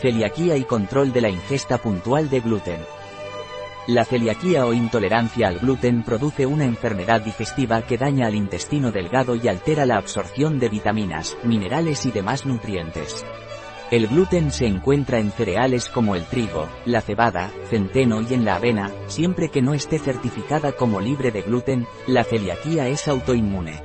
Celiaquía y control de la ingesta puntual de gluten. La celiaquía o intolerancia al gluten produce una enfermedad digestiva que daña al intestino delgado y altera la absorción de vitaminas, minerales y demás nutrientes. El gluten se encuentra en cereales como el trigo, la cebada, centeno y en la avena, siempre que no esté certificada como libre de gluten, la celiaquía es autoinmune.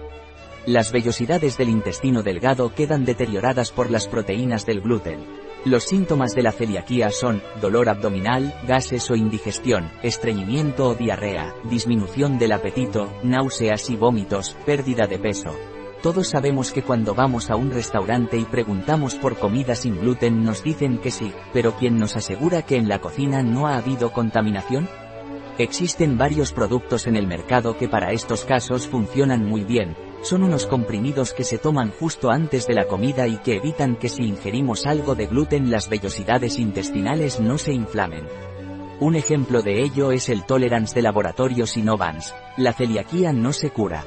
Las vellosidades del intestino delgado quedan deterioradas por las proteínas del gluten. Los síntomas de la celiaquía son dolor abdominal, gases o indigestión, estreñimiento o diarrea, disminución del apetito, náuseas y vómitos, pérdida de peso. Todos sabemos que cuando vamos a un restaurante y preguntamos por comida sin gluten nos dicen que sí, pero ¿quién nos asegura que en la cocina no ha habido contaminación? Existen varios productos en el mercado que para estos casos funcionan muy bien, son unos comprimidos que se toman justo antes de la comida y que evitan que si ingerimos algo de gluten las vellosidades intestinales no se inflamen. Un ejemplo de ello es el Tolerance de laboratorio Sinovans. La celiaquía no se cura.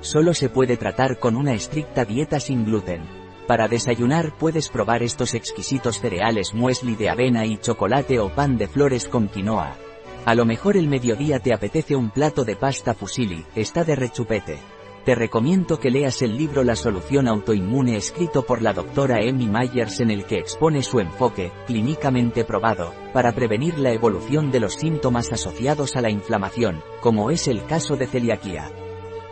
Solo se puede tratar con una estricta dieta sin gluten. Para desayunar puedes probar estos exquisitos cereales muesli de avena y chocolate o pan de flores con quinoa. A lo mejor el mediodía te apetece un plato de pasta fusilli, está de rechupete. Te recomiendo que leas el libro La solución autoinmune escrito por la doctora Emmy Myers en el que expone su enfoque, clínicamente probado, para prevenir la evolución de los síntomas asociados a la inflamación, como es el caso de celiaquía.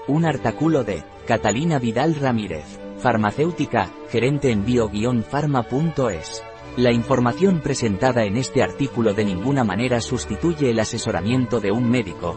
Un artículo de Catalina Vidal Ramírez, farmacéutica, gerente en bio-pharma.es. La información presentada en este artículo de ninguna manera sustituye el asesoramiento de un médico,